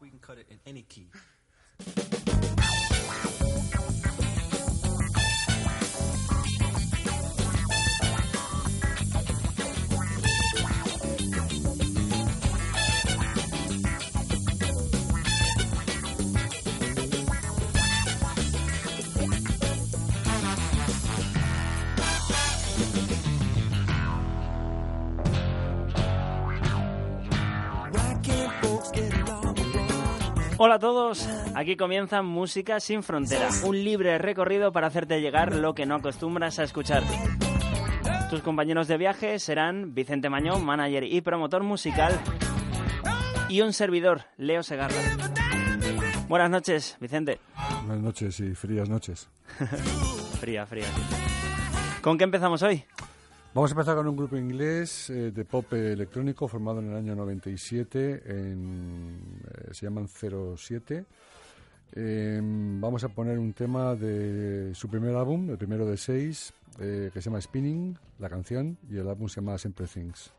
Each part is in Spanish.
We can cut it in any key. Hola a todos, aquí comienza Música sin Fronteras, un libre recorrido para hacerte llegar lo que no acostumbras a escuchar. Tus compañeros de viaje serán Vicente Mañón, manager y promotor musical, y un servidor, Leo Segarra. Buenas noches, Vicente. Buenas noches y frías noches. fría, fría. ¿Con qué empezamos hoy? Vamos a empezar con un grupo inglés eh, de pop electrónico formado en el año 97, en, eh, se llaman 07. Eh, vamos a poner un tema de su primer álbum, el primero de seis, eh, que se llama Spinning, la canción, y el álbum se llama Simple Things.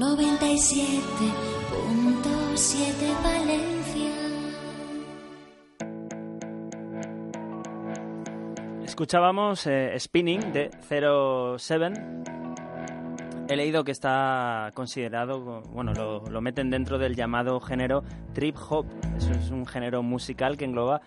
97.7 Valencia. Escuchábamos eh, Spinning de 07. He leído que está considerado, bueno, lo, lo meten dentro del llamado género trip hop. Eso es un género musical que engloba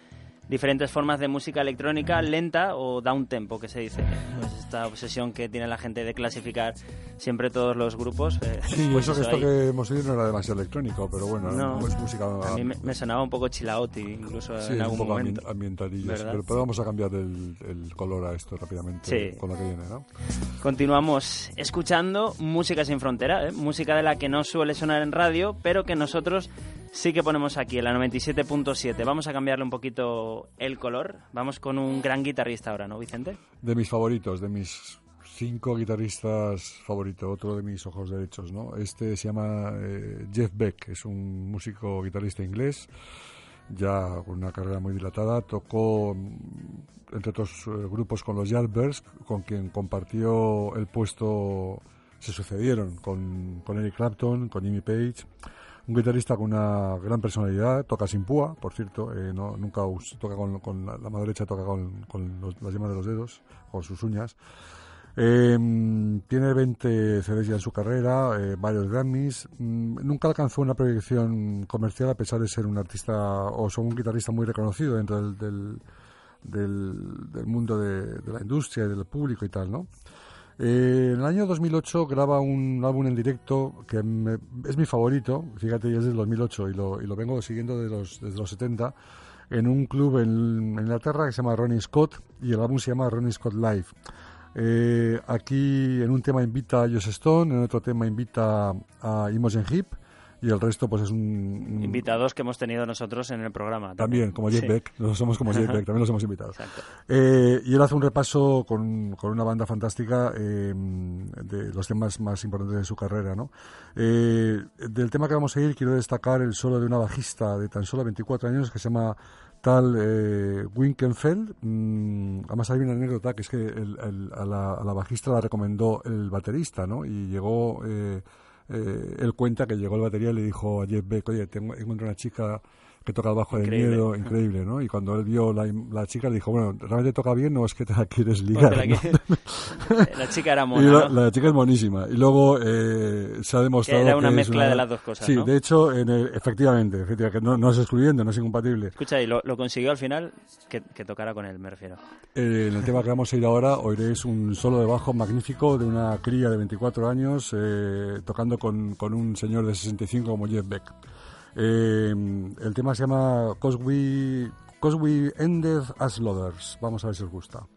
diferentes formas de música electrónica lenta o down tempo, que se dice. Pues esta obsesión que tiene la gente de clasificar siempre todos los grupos. eh, Sí, pues eso que eso esto ahí. que hemos oído no era demasiado electrónico, pero bueno, No. es música A mí me, me sonaba un poco chilaoti, incluso sí, en un algún poco momento. Pero, pero vamos a cambiar el, el color a esto rápidamente Sí. con lo que viene, ¿no? Continuamos escuchando música sin frontera, ¿eh? música de la que no suele sonar en radio, pero que nosotros sí que ponemos aquí, en la 97.7. Vamos a cambiarle un poquito el color. Vamos con un gran guitarrista ahora, ¿no, Vicente? De mis favoritos, de mis cinco guitarristas favoritos, otro de mis ojos derechos, ¿no? Este se llama eh, Jeff Beck, es un músico guitarrista inglés, ya con una carrera muy dilatada, tocó mm, entre otros eh, grupos con los Yardbirds, con quien compartió el puesto, se sucedieron con, con Eric Clapton, con Jimmy Page, un guitarrista con una gran personalidad, toca sin púa, por cierto, eh, nunca toca con, la, mano derecha, toca con, las yemas de los dedos, con sus uñas. Eh, tiene 20 CDs ya en su carrera, eh, varios Grammys. Mm, nunca alcanzó una proyección comercial a pesar de ser un artista o ser un guitarrista muy reconocido dentro del, del, mundo de la industria y del público y tal, ¿no? Eh, en el año 2008 graba un álbum en directo que me- es mi favorito, fíjate, y es del 2008 y lo, vengo siguiendo desde los 70, en un club en, en Inglaterra que se llama Ronnie Scott y el álbum se llama Ronnie Scott Live. Eh, aquí en un tema invita a Joss Stone, en otro tema invita a Imogen Heap y el resto pues es un... Invitados que hemos tenido nosotros en el programa. También, como Jeff Sí, Beck, nosotros somos como Jeff Beck, también los hemos invitado. Eh, y él hace un repaso con, con una banda fantástica eh, de los temas más importantes de su carrera. ¿no? Eh, del tema que vamos a ir, quiero destacar el solo de una bajista de tan solo 24 años que se llama tal eh, Winkenfeld. Mm, además hay una anécdota que es que el- el- a, la, a la bajista la recomendó el baterista ¿no? y llegó... Eh, eh, él cuenta que llegó el batería y le dijo a Jeff Beck, oye, tengo, una chica que toca el bajo de miedo, increíble, ¿no? Y cuando él vio la, la chica le dijo, bueno, ¿realmente toca bien o es que te la quieres ligar? La, ¿no? que- la chica era Y mona, la, ¿no? la chica es monísima. Y luego eh, se ha demostrado Que era una mezcla de las dos cosas, Sí, ¿no? de hecho, en el- efectivamente, efectivamente, que no, no es excluyente, no es incompatible. Escucha, y lo, lo consiguió al final que, que tocara con él, me refiero. Eh, en el tema que vamos a ir ahora, oiréis un solo de bajo magnífico de una cría de 24 años eh, tocando con, con un señor de 65 como Jeff Beck. Eh, el tema se llama Cause We, Ended as Lovers. Vamos a ver si os gusta.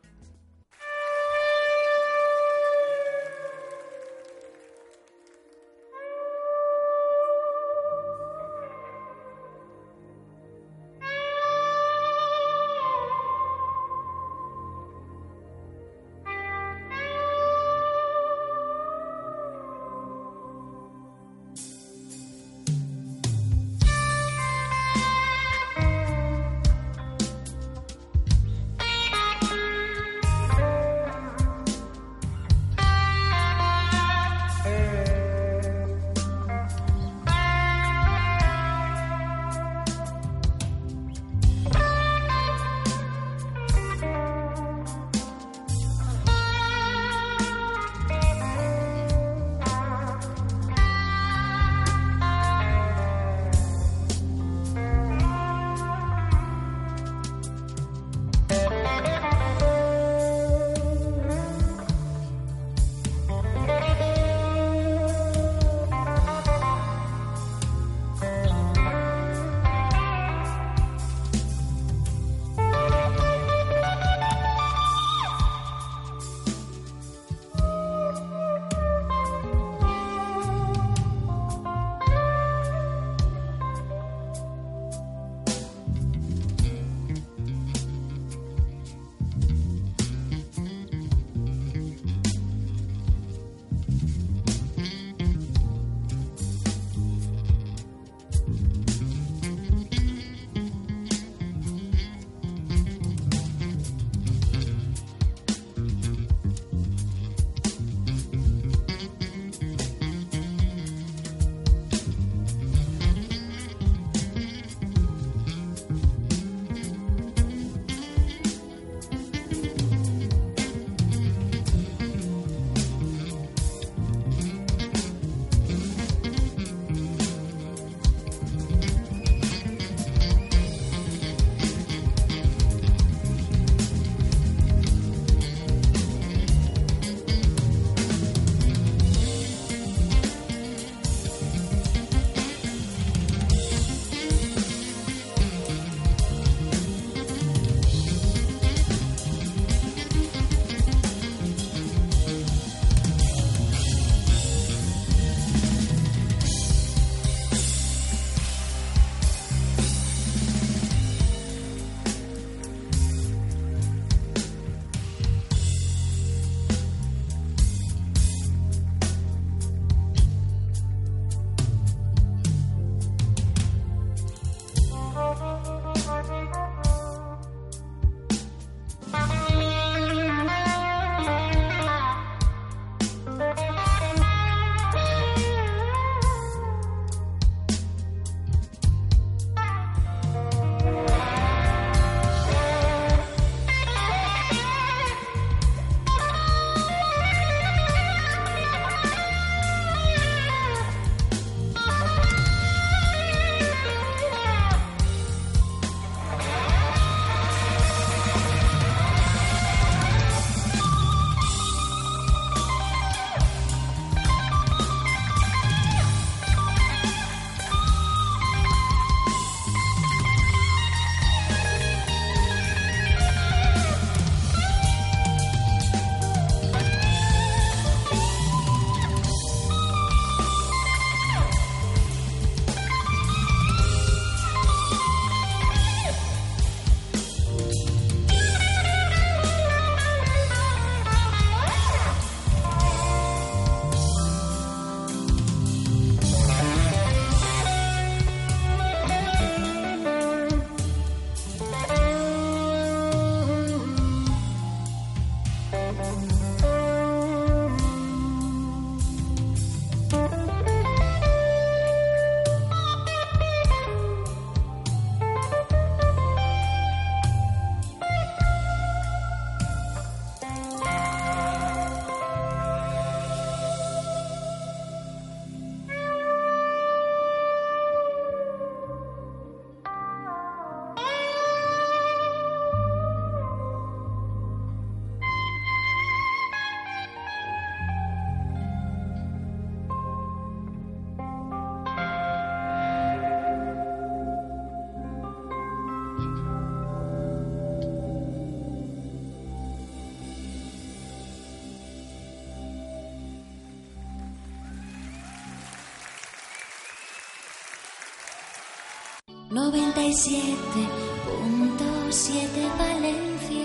97.7 Valencia.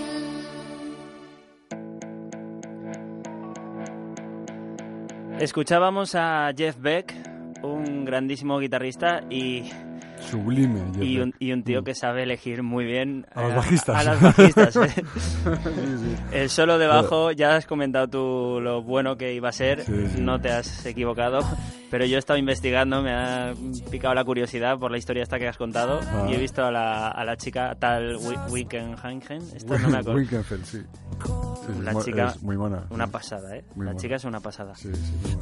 Escuchábamos a Jeff Beck, un grandísimo guitarrista y, Sublime. Y, un, y un tío que sabe elegir muy bien A los eh, bajistas. a las bajistas, ¿eh? Sí, sí. El solo de bajo, ya has comentado tú lo bueno que iba a ser, Sí, sí. no te has equivocado, pero yo he estado investigando, me ha picado la curiosidad por la historia esta que has contado Ah. y he visto a la, a la chica tal Wickenhagen, esta no me acuerdo, Winkenfeld, sí. La es chica- es muy mona. una pasada, ¿eh? Muy la chica es una pasada. Sí, sí.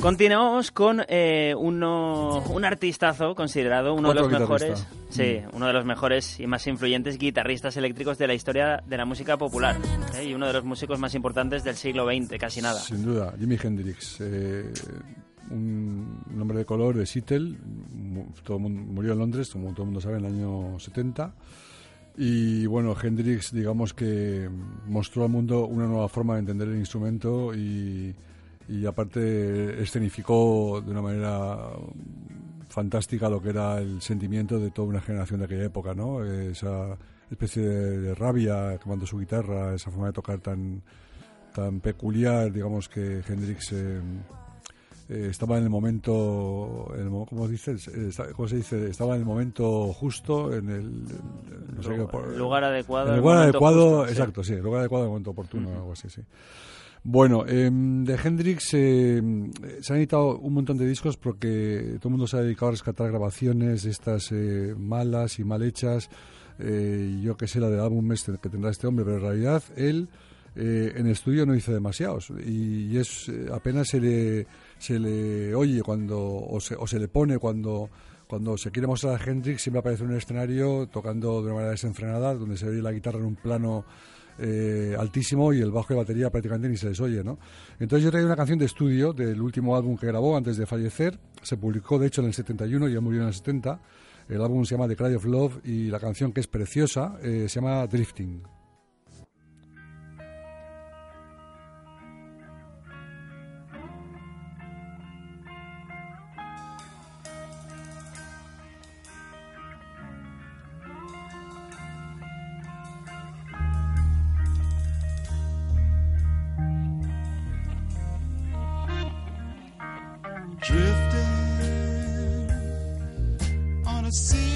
Continuamos con eh, uno, un artistazo considerado uno de los mejores, sí, uno de los mejores y más influyentes guitarristas eléctricos de la historia de la música popular ¿eh? y uno de los músicos más importantes del siglo XX, casi nada. Sin duda, Jimi Hendrix, eh, un, hombre de color de Seattle, todo mundo, murió en Londres, como todo el mundo sabe, en el año 70. Y bueno, Hendrix, digamos que mostró al mundo una nueva forma de entender el instrumento y, y aparte escenificó de una manera fantástica lo que era el sentimiento de toda una generación de aquella época, ¿no? Esa especie de, de rabia tomando su guitarra, esa forma de tocar tan, tan peculiar, digamos que Hendrix eh, eh, estaba en el momento, en el mo- ¿cómo dices? Eh, ¿Cómo se dice? Estaba en el momento justo, en el, no sé qué, lugar adecuado. en el lugar adecuado, justo, sí. exacto, sí, el lugar adecuado en el momento oportuno, algo así, sí. Bueno, em, de Hendrix eh, se han editado un montón de discos porque todo el mundo se ha dedicado a rescatar grabaciones de estas eh, malas y mal hechas. Eh, yo que sé, la del álbum este que tendrá este hombre, pero en realidad él eh, en estudio no hizo demasiados y, y es eh, apenas se le, se le oye cuando o se, o se le pone cuando cuando se quiere mostrar a Hendrix siempre aparece en un escenario tocando de una manera desenfrenada donde se oye la guitarra en un plano eh, altísimo y el bajo de batería prácticamente ni se les oye, ¿no? Entonces yo traía una canción de estudio del último álbum que grabó antes de fallecer, se publicó de hecho en el 71 y ya murió en el 70, el álbum se llama The Cry of Love y la canción que es preciosa eh, se llama Drifting. Drifting on a sea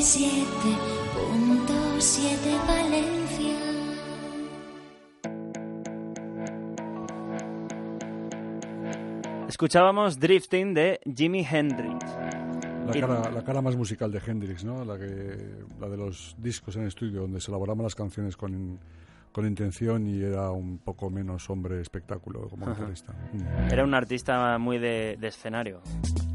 97.7 Valencia. Escuchábamos Drifting de Jimi Hendrix. La cara, la cara más musical de Hendrix, ¿no? La, que, la de los discos en estudio, donde se elaboraban las canciones con, con intención y era un poco menos hombre espectáculo como guitarrista. Era un artista muy de, de escenario.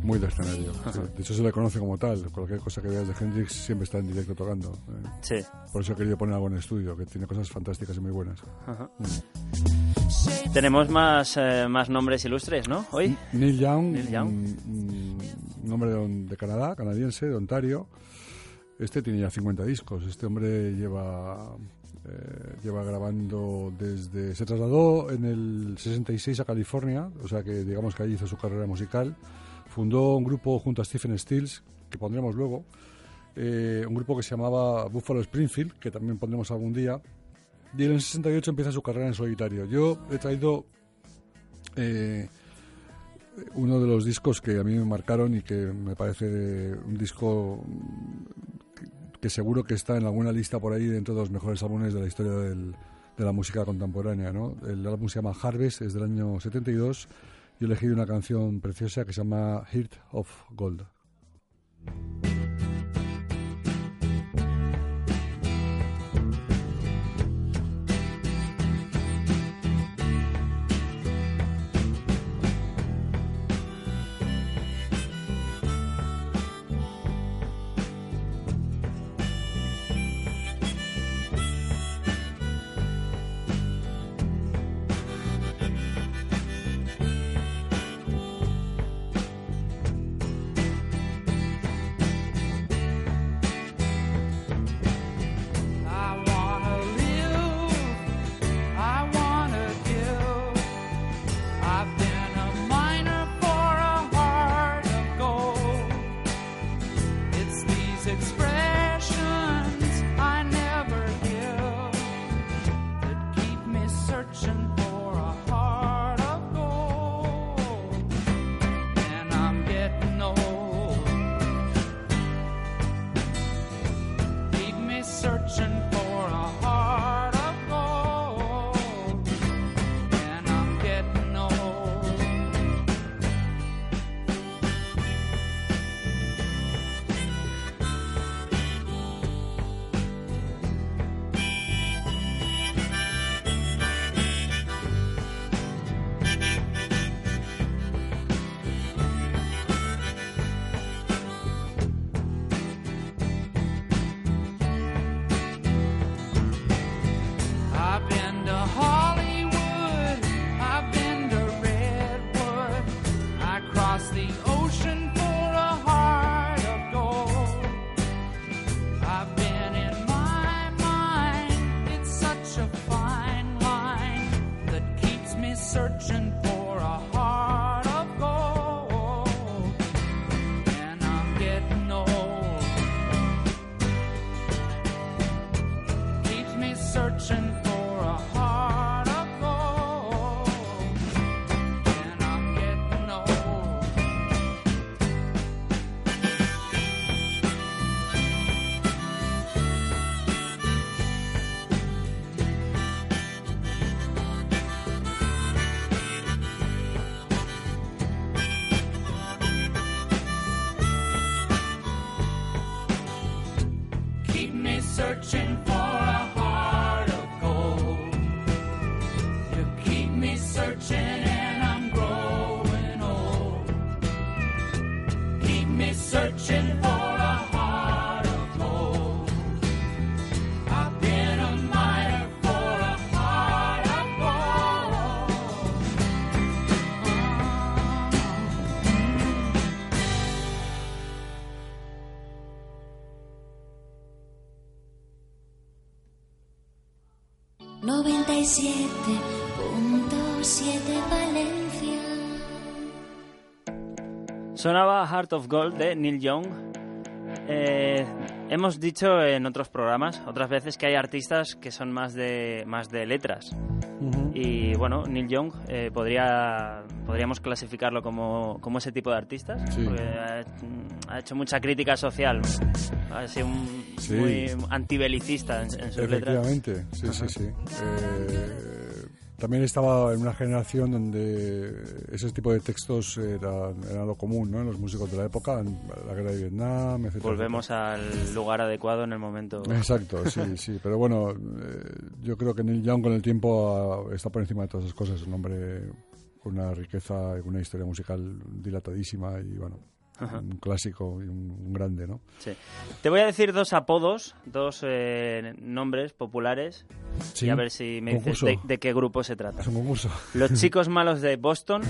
Muy de escenario. sí. De hecho, se le conoce como tal. Cualquier cosa que veas de Hendrix siempre está en directo tocando. eh. Sí. Por eso he querido poner algo en estudio, que tiene cosas fantásticas y muy buenas. Ajá. Tenemos más, eh, más nombres ilustres, ¿no? Hoy. Neil Young, Neil Young. Un, un hombre de, de Canadá, canadiense, de Ontario. Este tiene ya 50 discos. Este hombre lleva, eh, lleva grabando desde... Se trasladó en el 66 a California, o sea que digamos que allí hizo su carrera musical. Fundó un grupo junto a Stephen Stills, que pondremos luego. eh, un grupo que se llamaba Buffalo Springfield, que también pondremos algún día. Y en el 68 empieza su carrera en solitario. Yo he traído eh, uno de los discos que a mí me marcaron y que me parece un disco que, seguro que está en alguna lista por ahí dentro de los mejores álbumes de la historia de la música contemporánea. ¿no? El álbum se llama Harvest, es del año 72 y he elegido una canción preciosa que se llama Heart of Gold. 7.7 Valencia. Sonaba Heart of Gold de Neil Young. Eh, hemos dicho en otros programas, otras veces, que hay artistas que son más de, más de letras. Y bueno, Neil Young eh, podría, podríamos clasificarlo como, como ese tipo de artistas. Sí. Porque, eh, ha hecho mucha crítica social. Ha sido un- Sí. muy antibelicista en, en sus letras. Efectivamente, sí, sí, sí. Eh, también estaba en una generación donde ese tipo de textos eran, eran lo común, ¿no? En los músicos de la época, en la guerra de Vietnam, etc. Volvemos al lugar adecuado en el momento. Exacto, sí, sí. Pero bueno, eh, yo creo que Neil Young con el tiempo ah, está por encima de todas esas cosas. Un hombre con una riqueza y una historia musical dilatadísima y bueno, un clásico y un, un grande, ¿no? Sí. Te voy a decir dos apodos, dos eh, nombres populares Sí, y a ver si me dices concurso. de, de qué grupo se trata. Es un concurso. Los chicos malos de Boston,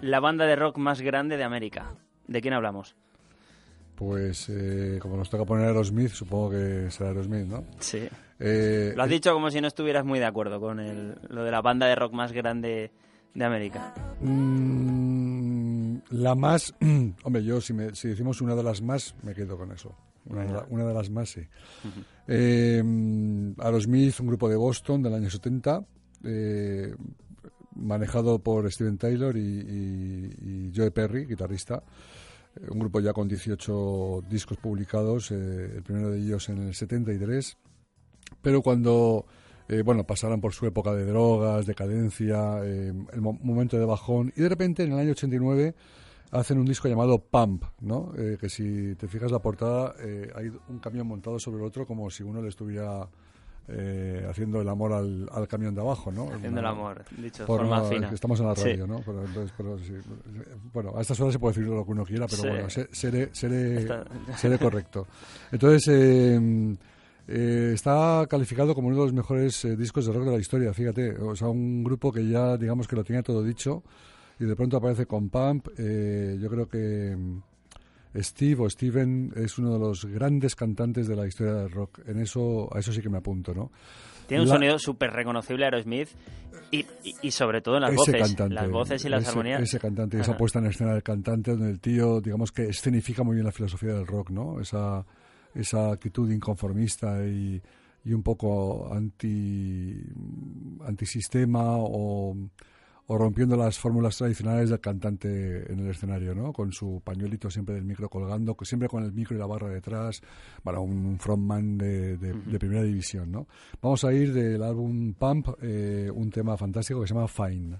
la banda de rock más grande de América. ¿De quién hablamos? Pues eh, como nos toca poner Aerosmith, supongo que será Aerosmith, ¿no? Sí. Eh, Lo has dicho como si no estuvieras muy de acuerdo con el- lo de la banda de rock más grande de América. mm, la más... hombre, yo si, me- si decimos una de las más, me quedo con eso. Una, de, la- una de las más, sí. Eh, Aerosmith, un grupo de Boston del año 70, eh, manejado por Steven Taylor y, y- y Joe Perry, guitarrista. Eh, Un grupo ya con 18 discos publicados, eh, el primero de ellos en el 73. Pero cuando eh, bueno, pasaron por su época de drogas, decadencia, eh, el mo- momento de bajón, y de repente en el año 89 hacen un disco llamado Pump, ¿no? Eh, que si te fijas la portada, eh, hay un camión montado sobre el otro como si uno le estuviera eh, haciendo el amor al, al camión de abajo, ¿no? Haciendo el amor, dicho de por forma no- fina. que estamos en la Sí. radio, ¿no? Pero, entonces, pero sí, bueno, a estas horas se puede decir lo que uno quiera, pero Sí. bueno, se- seré, seré, Está- seré correcto. Entonces, eh, está calificado como uno de los mejores eh, discos de rock de la historia, fíjate. O sea, un grupo que ya, digamos que lo tenía todo dicho y de pronto aparece con Pump. eh, yo creo que mm, Steve o Steven es uno de los grandes cantantes de la historia del rock. En eso, a eso sí que me apunto, ¿no? Tiene un La- sonido súper reconocible Aerosmith y, y, y sobre todo en las ese voces. cantante, las voces y las ese, armonías. Ese cantante, esa Ajá. puesta en escena del cantante, donde el tío, digamos que escenifica muy bien la filosofía del rock, ¿no? Esa, esa actitud inconformista y, y un poco anti antisistema o, o rompiendo las fórmulas tradicionales del cantante en el escenario, ¿no? Con su pañuelito siempre del micro colgando, que siempre con el micro y la barra detrás, para un frontman de, de- de primera división, ¿no? Vamos a ir del álbum Pump, eh, un tema fantástico que se llama Fine.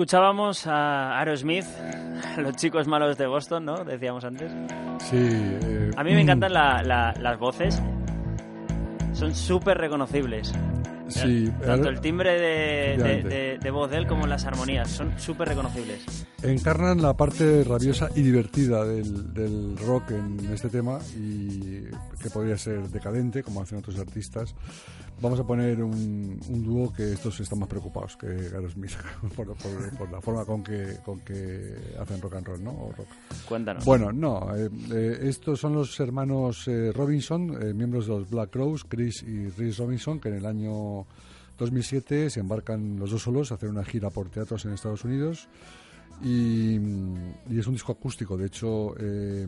Escuchábamos a Aerosmith, los chicos malos de Boston, ¿no? Decíamos antes. Sí. eh, A mí me encantan la- la- las voces. Son súper reconocibles. Sí, Tanto eh, el timbre de, de- de- de voz de él como las armonías. Son súper reconocibles. encarnan la parte rabiosa y divertida del, del rock en este tema y que podría ser decadente, como hacen otros artistas. Vamos a poner un, un dúo que estos están más preocupados que Aerosmith por, por- por la forma con que, con que hacen rock and roll, ¿no? O rock. Cuéntanos. Bueno, no. eh, eh, estos son los hermanos eh, Robinson, miembros de los Black Crowes, Chris y Rhys Robinson, que en el año 2007 se embarcan los dos solos a hacer una gira por teatros en Estados Unidos. Y, y es un disco acústico. De hecho, eh,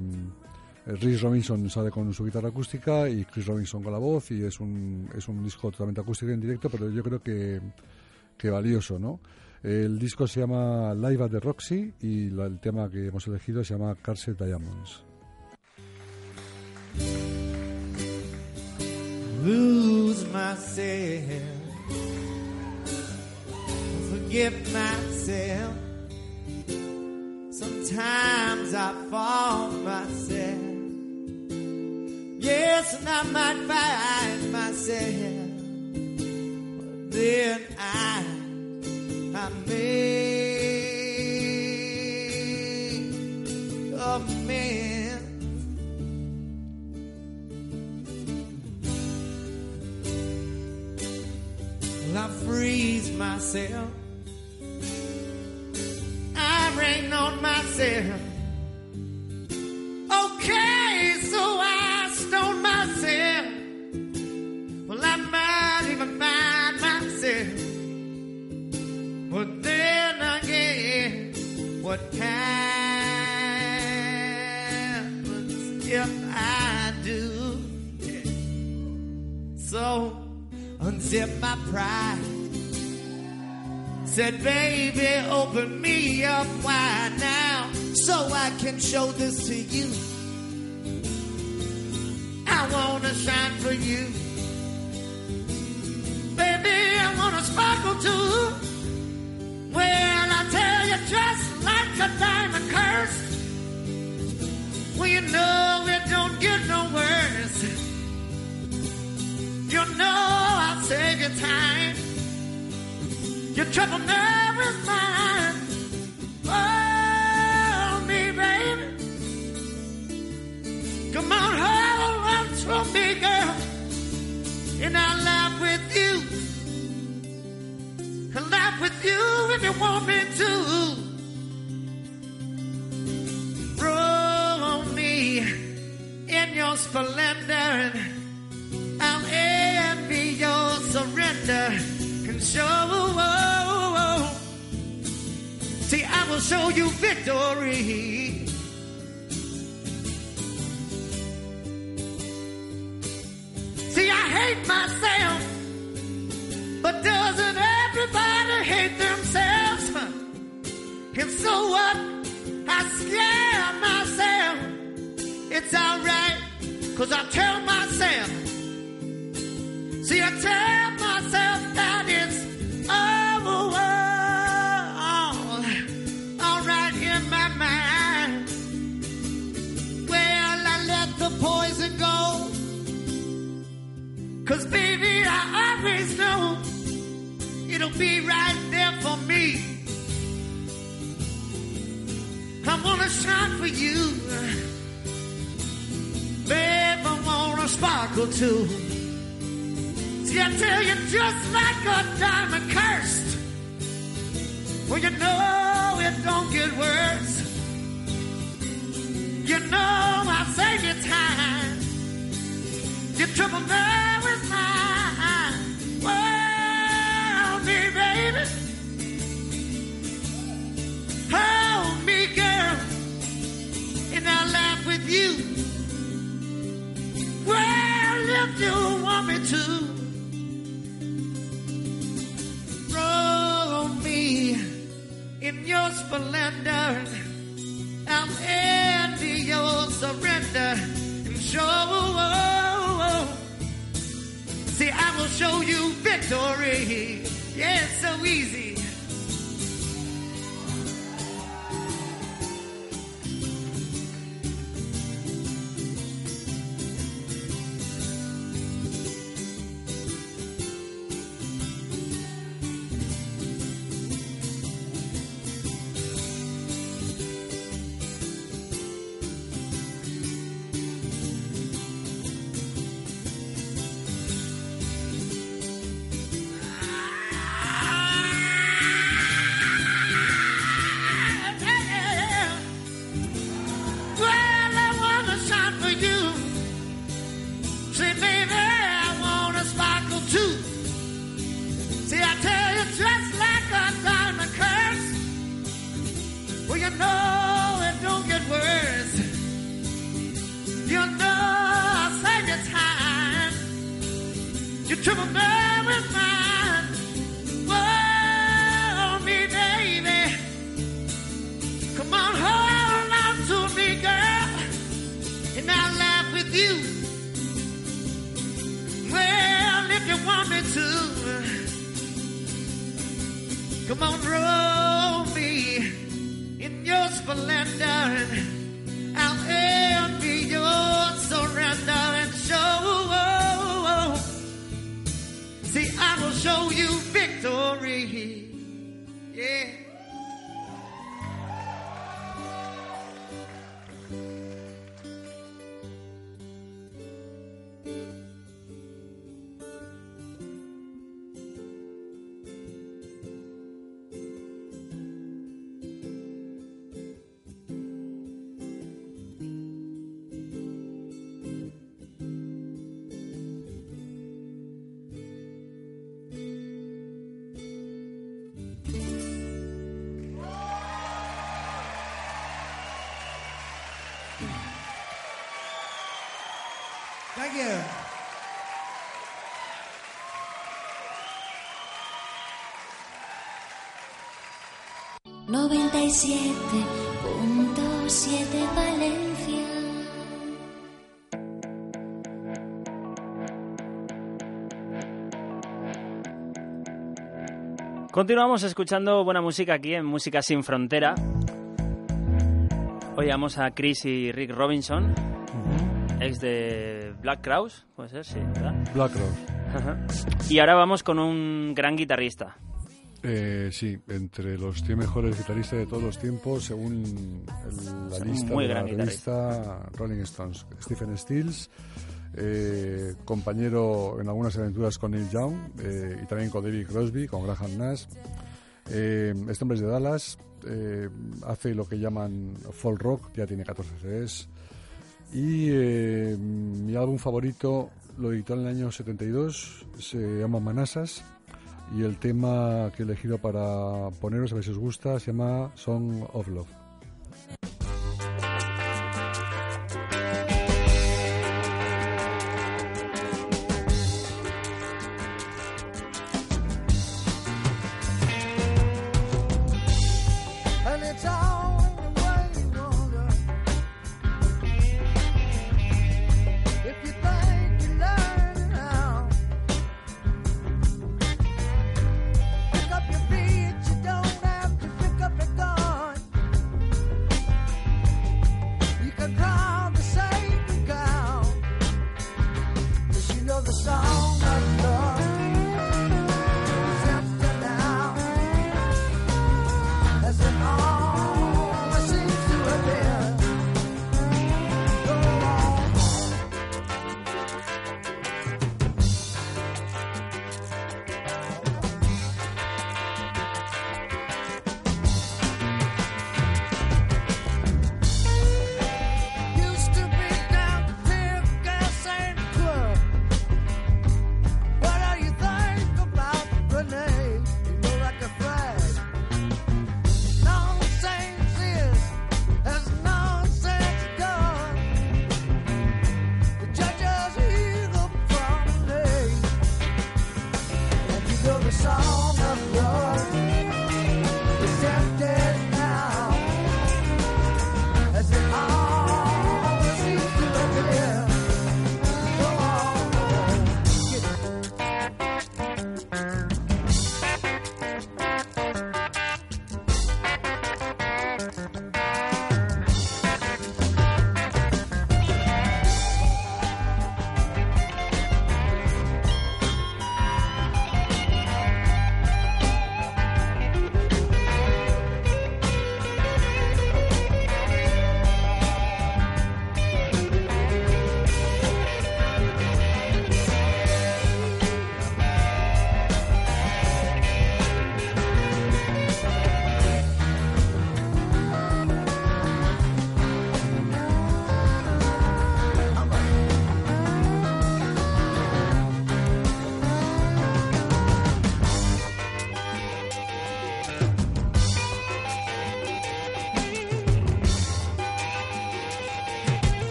Rhys Robinson sale con su guitarra acústica y Chris Robinson con la voz. Y es un, es un disco totalmente acústico en directo, pero yo creo que, que valioso, ¿no? El disco se llama Live at the Roxy y el tema que hemos elegido se llama Carset Diamonds. lose myself, forget myself. Sometimes I fall myself. Yes, and I might find myself, but then I, I make a man. Well, I freeze myself. I rain on myself. Okay, so I what happens if I do? So unzip my pride. Said, baby, open me up wide now so I can show this to you. I wanna shine for you. Baby, I wanna sparkle too. Well, I tell you, just like a diamond curse. Well, you know it don't get no worse. You know I'll save your time. Your trouble never is mine. Show. Oh, oh, oh. See, I will show you victory. See, I hate myself, but doesn't everybody hate themselves? And so what? I scare myself. It's alright, cause I tell myself. See, I tell myself that it's all, all right in my mind. Well, I let the poison go. Cause baby, I always know it'll be right there for me. I wanna shine for you. Wanna sparkle too. See, I tell you, just like a diamond cursed. Well, you know it don't get worse. You know I'll save you time. Your trouble now is mine. Well, me, baby. Hold me, girl. And I'll laugh with you. Well, if you want me to. splendor. I'm in your surrender. And show, see, I will show you victory. Yeah, it's so easy. 97.7 Valencia. Continuamos escuchando buena música aquí en Música Sin Frontera. Hoy vamos a Chris y Rick Robinson, ex de Black Crowes, puede ser, sí, ¿verdad? Black Crowes. y ahora vamos con un gran guitarrista, eh, sí, entre los 100 mejores guitarristas de todos los tiempos, según el- la lista muy de la revista Rolling Stones. Stephen Stills, eh, compañero en algunas aventuras con Neil Young eh, y también con David Crosby, con Graham Nash. Eh, este hombre es de Dallas, hace lo que llaman folk rock, ya tiene 14 CDs. Y mi álbum favorito lo editó en el año 72, se llama Manassas. Y el tema que he elegido para poneros, a ver si os gusta, se llama Song of Love.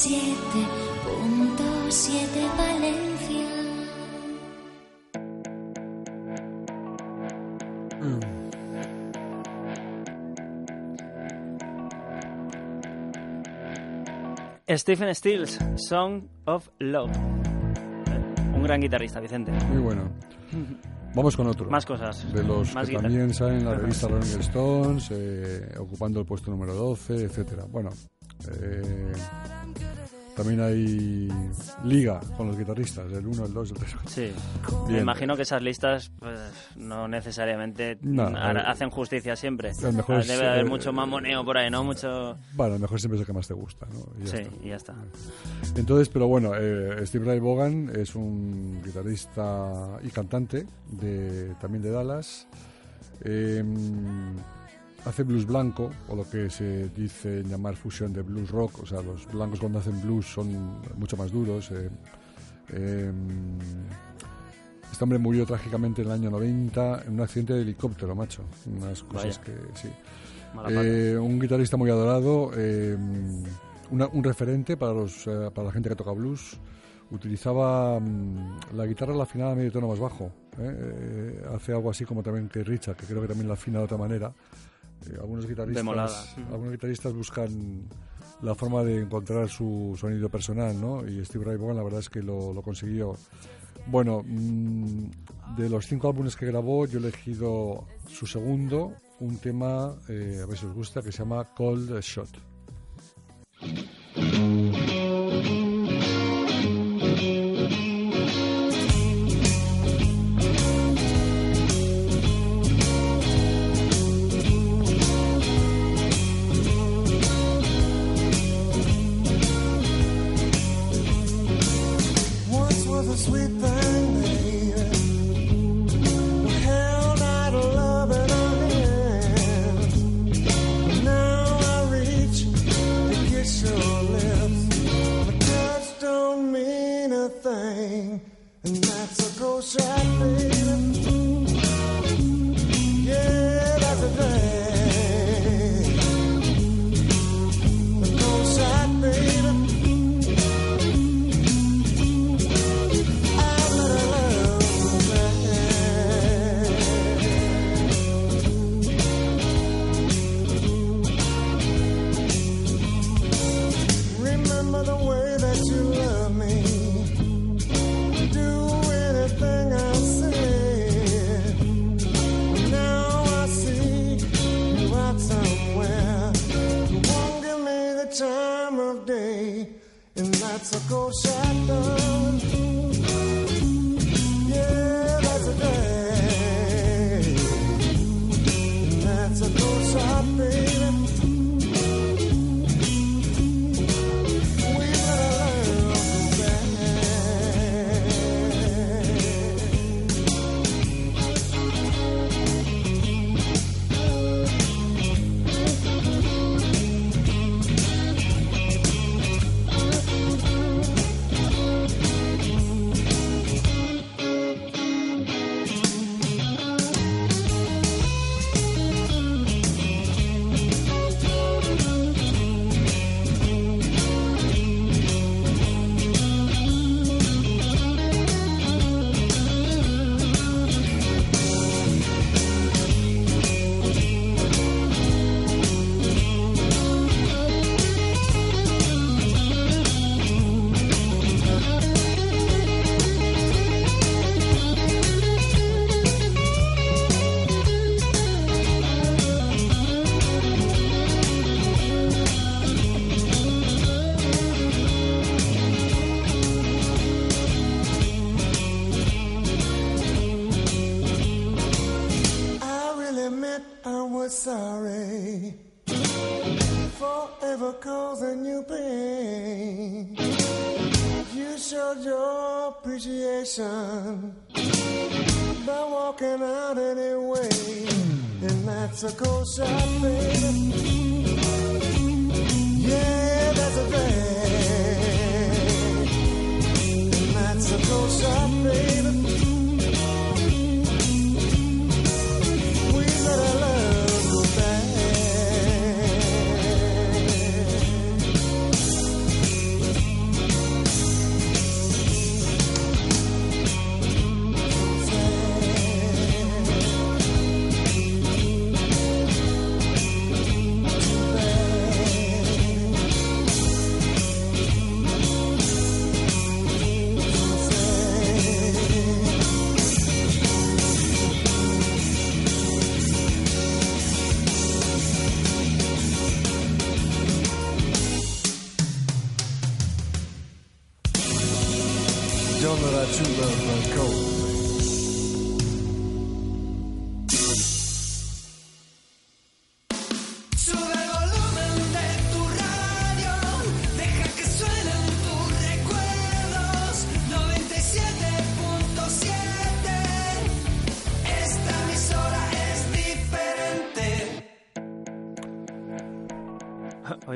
97.7 Valencia. Stephen Stills, Song of Love. Un gran guitarrista, Vicente. Muy bueno. Vamos con otro. Más cosas. De los más que guitarra. también salen en la revista Rolling Stones, eh, ocupando el puesto número 12, etcétera. Bueno, eh, también hay liga con los guitarristas, el 1, el 2, el 3. Sí. Me imagino que esas listas pues, no necesariamente No, ver. hacen justicia siempre. Mejor es, Debe haber eh, mucho mamoneo por ahí, ¿no? Mucho... Bueno, a lo mejor siempre es el que más te gusta, ¿no? Y Sí, está. y ya está. Entonces, pero bueno, eh, Steve Ray Vaughan es un guitarrista y cantante de, también de Dallas. Eh, hace blues blanco, o lo que se dice llamar fusión de blues rock. O sea, los blancos cuando hacen blues son mucho más duros. eh. Eh, este hombre murió trágicamente en el año 90 en un accidente de helicóptero, macho. Unas cosas Vaya. que sí. Eh, un guitarrista muy adorado, eh, una- un referente para, los, eh, para la gente que toca blues. Utilizaba mm, la guitarra la afinada a medio tono más bajo. hace algo así como también que Richard, que creo que también la afina de otra manera. Eh, algunos guitarristas, algunos guitarristas buscan la forma de encontrar su sonido personal, ¿no? Y Steve Ray Vaughan la verdad es que lo, lo consiguió. Bueno, mm, de los cinco álbumes que grabó, yo he elegido su segundo, un tema, eh, a ver si os gusta, que se llama Cold Shot.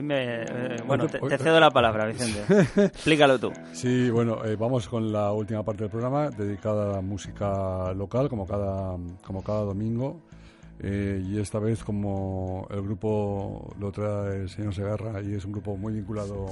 Me... eh, bueno, te, cedo la palabra, Vicente. Explícalo tú. Sí, bueno, eh, vamos con la última parte del programa dedicada a la música local, como cada, como cada domingo. Eh, y esta vez, como el grupo lo trae el señor Segarra y es un grupo muy vinculado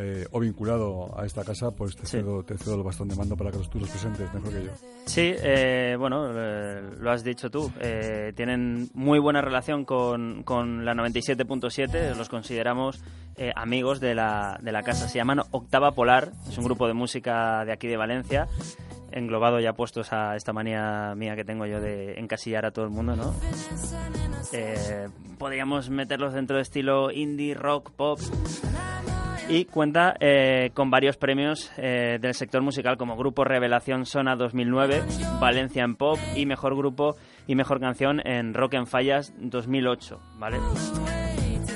eh, o vinculado a esta casa, pues te, Sí. cedo, te cedo el bastón de mando para que los, tú los presentes mejor que yo. Sí, eh, bueno, eh, lo has dicho tú. eh, tienen muy buena relación con, con la 97.7. Los consideramos eh, amigos de la, de la casa. Se llaman Octava Polar. Es un grupo de música de aquí de Valencia. Englobado ya puestos a esta manía mía que tengo yo de encasillar a todo el mundo, ¿no? Eh, podríamos meterlos dentro de estilo indie, rock, pop. Y cuenta eh, con varios premios eh, del sector musical como Grupo Revelación Sona 2009, Valencia en Pop y Mejor Grupo y Mejor Canción en Rock en Fallas 2008, ¿vale?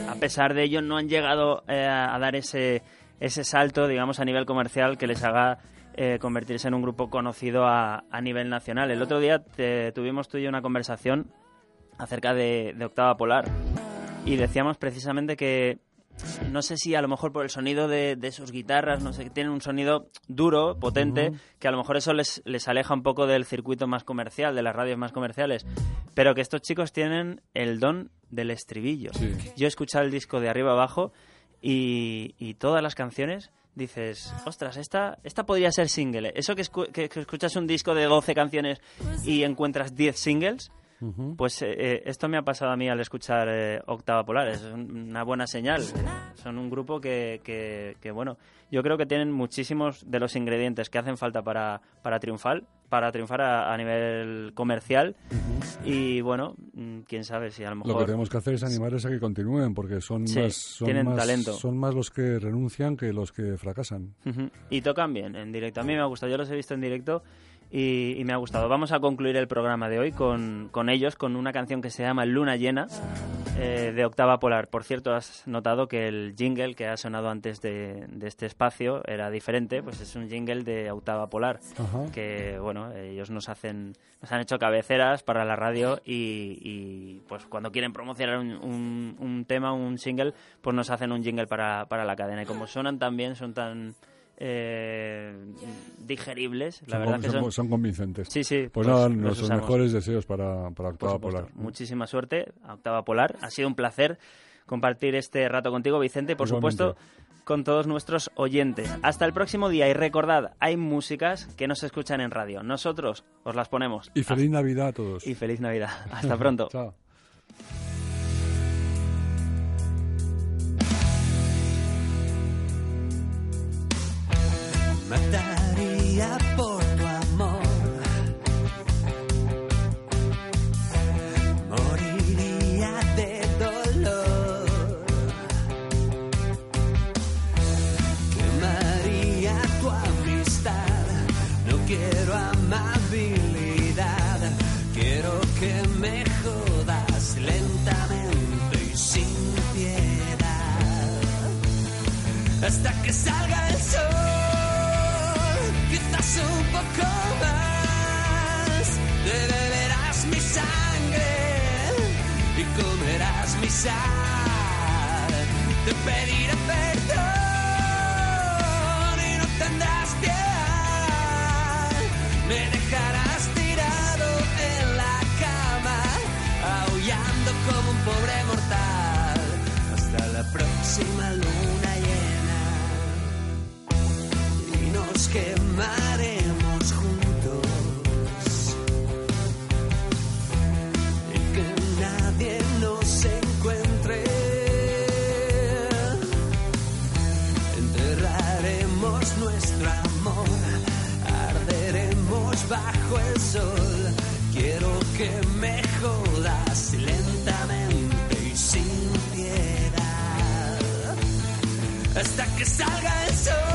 A pesar de ello no han llegado eh, a dar ese, ese salto, digamos, a nivel comercial que les haga convertirse en un grupo conocido a, nivel nacional. El otro día tuvimos tú y yo una conversación acerca de, de Octava Polar y decíamos precisamente que no sé si a lo mejor por el sonido de, de sus guitarras, no sé, que tienen un sonido duro, potente, que a lo mejor eso les, les aleja un poco del circuito más comercial, de las radios más comerciales, pero que estos chicos tienen el don del estribillo. Sí. Yo he escuchado el disco de arriba abajo y, y todas las canciones dices, ostras, esta, esta podría ser single. Eso que, escu- que- que escuchas un disco de 12 canciones y encuentras 10 singles, pues eh, eh, esto me ha pasado a mí al escuchar eh, Octava Polar. Es un- una buena señal. Son un grupo que, que, que, bueno, yo creo que tienen muchísimos de los ingredientes que hacen falta para, para triunfar, para triunfar a, a nivel comercial. Y bueno, mm, quién sabe si a lo Lo mejor... que tenemos que hacer es animarles a que continúen, porque son, Sí, más, son, tienen más, talento. son más los que renuncian que los que fracasan. Y tocan bien en directo. A mí me ha gustado, yo los he visto en directo y, y me ha gustado. Vamos a concluir el programa de hoy con, con ellos, con una canción que se llama Luna Llena eh, de Octava Polar. Por cierto, has notado que el jingle que ha sonado antes de, de este espacio era diferente, pues es un jingle de Octava Polar. Ajá. Que bueno, ellos nos hacen, nos han hecho cabeceras para la radio y, y, pues cuando quieren promocionar un, un- un tema, un single, pues nos hacen un jingle para, para la cadena. Y como suenan tan bien, son tan eh, digeribles, la son, verdad que son- son... son convincentes. Sí, sí. Pues, nada, los nuestros usamos, mejores deseos para, para Octava. Polar. Muchísima suerte a Octava Polar. Ha sido un placer compartir este rato contigo, Vicente, y por Igualmente. supuesto con todos nuestros oyentes. Hasta el próximo día y recordad, hay músicas que no se escuchan en radio. Nosotros os las ponemos. Y feliz Navidad a todos. Y feliz Navidad. Hasta pronto. Chao. Mataría por tu amor. Moriría de dolor. Quemaría tu amistad. No quiero amabilidad. Quiero que me jodas lentamente y sin piedad hasta que salga el sol, un poco más. Te beberás mi sangre y comerás mi sal. Te pediré perdón y no tendrás piedad. Me dejarás tirado en la cama, aullando como un pobre mortal. Hasta la próxima luna bajo el sol. Quiero que me jodas lentamente y sin piedad hasta que salga el sol.